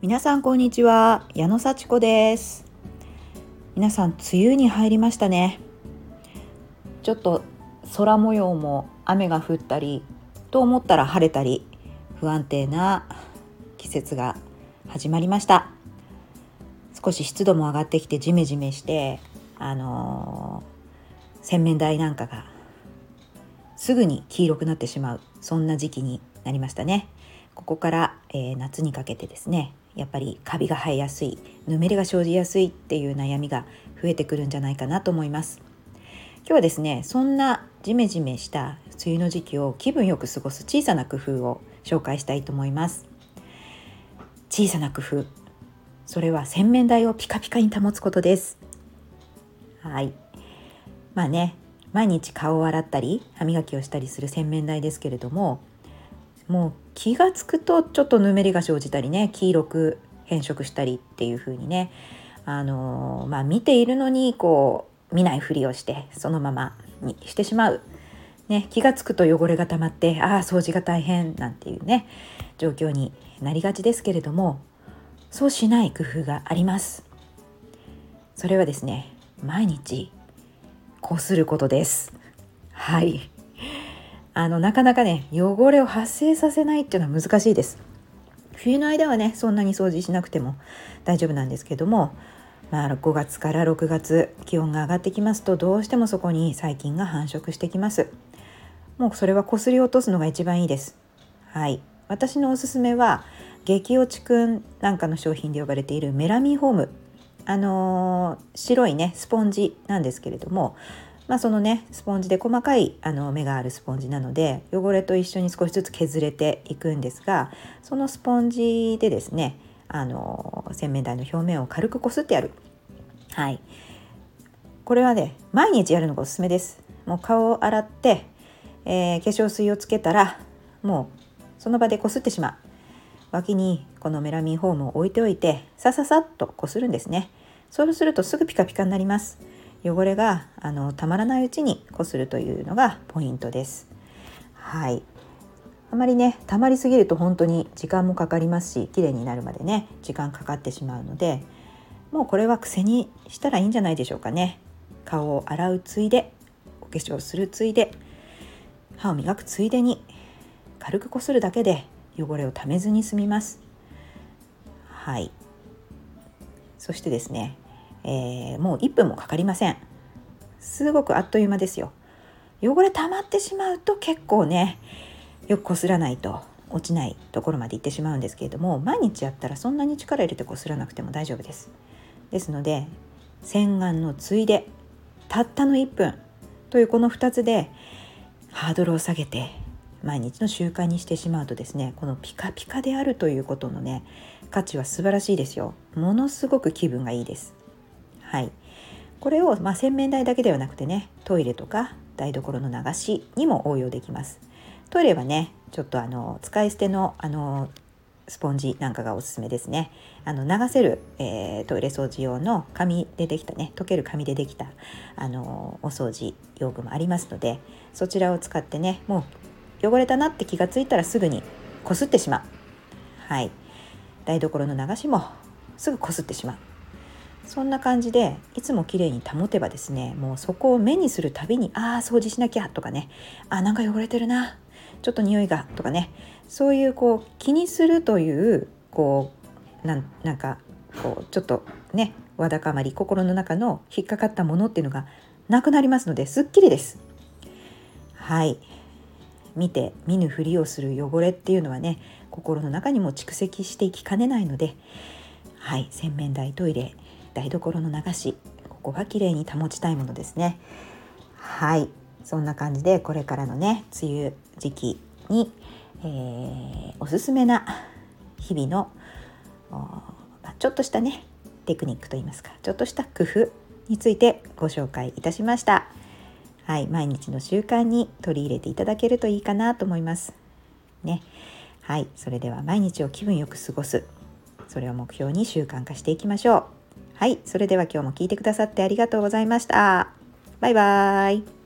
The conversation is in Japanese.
皆さんこんにちは。矢野幸子です。皆さん梅雨に入りましたね。ちょっと空模様も雨が降ったりと思ったら晴れたり不安定な季節が始まりました。少し湿度も上がってきてジメジメしてあのー、洗面台なんかがすぐに黄色くなってしまう。そんな時期になりましたね。ここから、えー、夏にかけてですね。やっぱりカビが生えやすいぬめりが生じやすいっていう悩みが増えてくるんじゃないかなと思います。今日はですねそんなジメジメした梅雨の時期を気分よく過ごす小さな工夫を紹介したいと思います。小さな工夫。それは洗面台をピカピカに保つことです。はい。まあね毎日顔を洗ったり歯磨きをしたりする洗面台ですけれどももう気が付くとちょっとぬめりが生じたりね黄色く変色したりっていう風にねあのー、まあ見ているのにこう見ないふりをしてそのままにしてしまう、ね、気が付くと汚れが溜まってああ掃除が大変なんていうね状況になりがちですけれどもそうしない工夫があります。それはですね毎日こすることです。はい。あのなかなかね汚れを発生させないっていうのは難しいです。冬の間はねそんなに掃除しなくても大丈夫なんですけどもまあ、5月から6月気温が上がってきますとどうしてもそこに細菌が繁殖してきます。もうそれはこすり落とすのが一番いいです。はい。私のおすすめは激落ちくんなんかの商品で呼ばれているメラミンホーム。あのー、白いねスポンジなんですけれどもまあ、そのねスポンジで細かいあの目があるスポンジなので汚れと一緒に少しずつ削れていくんですがそのスポンジでですねあの洗面台の表面を軽くこすってやる。はい。これはね毎日やるのがおすすめです。もう顔を洗って、えー、化粧水をつけたらもうその場でこすってしまう。脇にこのメラミンホームを置いておいてさささっとこするんですね。そうするとすぐピカピカになります。汚れがあのたまらないうちにこするというのがポイントです。はい。あまりね溜まりすぎると本当に時間もかかりますし綺麗になるまでね時間かかってしまうのでもうこれは癖にしたらいいんじゃないでしょうかね。顔を洗うついでお化粧するついで歯を磨くついでに軽くこするだけで汚れをためずに済みます。はい。そしてですね、えー、もう1分もかかりません。すごくあっという間ですよ。汚れ溜まってしまうと結構ねよくこすらないと落ちないところまで行ってしまうんですけれども毎日やったらそんなに力入れてこすらなくても大丈夫です。ですので洗顔のついでたったの1分というこの2つでハードルを下げて毎日の習慣にしてしまうとですねこのピカピカであるということのね価値は素晴らしいですよ。ものすごく気分がいいです。はい。これを、まあ、洗面台だけではなくてねトイレとか台所の流しにも応用できます。トイレはねちょっとあの使い捨てのあのスポンジなんかがおすすめですね。あの流せる、えー、トイレ掃除用の紙でできたね溶ける紙でできたあのお掃除用具もありますのでそちらを使ってねもう汚れたなって気がついたらすぐにこすってしまう。はい。台所の流しもすぐこすってしまう。そんな感じでいつも綺麗に保てばですねもうそこを目にするたびにああ掃除しなきゃとかねあなんか汚れてるなちょっと匂いがとかねそういうこう気にするというこうなんなんかこうちょっとねわだかまり心の中の引っかかったものっていうのがなくなりますのですっきりです。はい。見て見ぬふりをする汚れっていうのはね心の中にも蓄積していきかねないのではい洗面台トイレ台所の流しここは綺麗に保ちたいものですねはいそんな感じでこれからのね梅雨時期に、えー、おすすめな日々のちょっとしたねテクニックといいますかちょっとした工夫についてご紹介いたしました。はい、毎日の習慣に取り入れていただけるといいかなと思います。ね。はい、それでは毎日を気分よく過ごす。それを目標に習慣化していきましょう。はい、それでは今日も聞いてくださってありがとうございました。バイバーイ。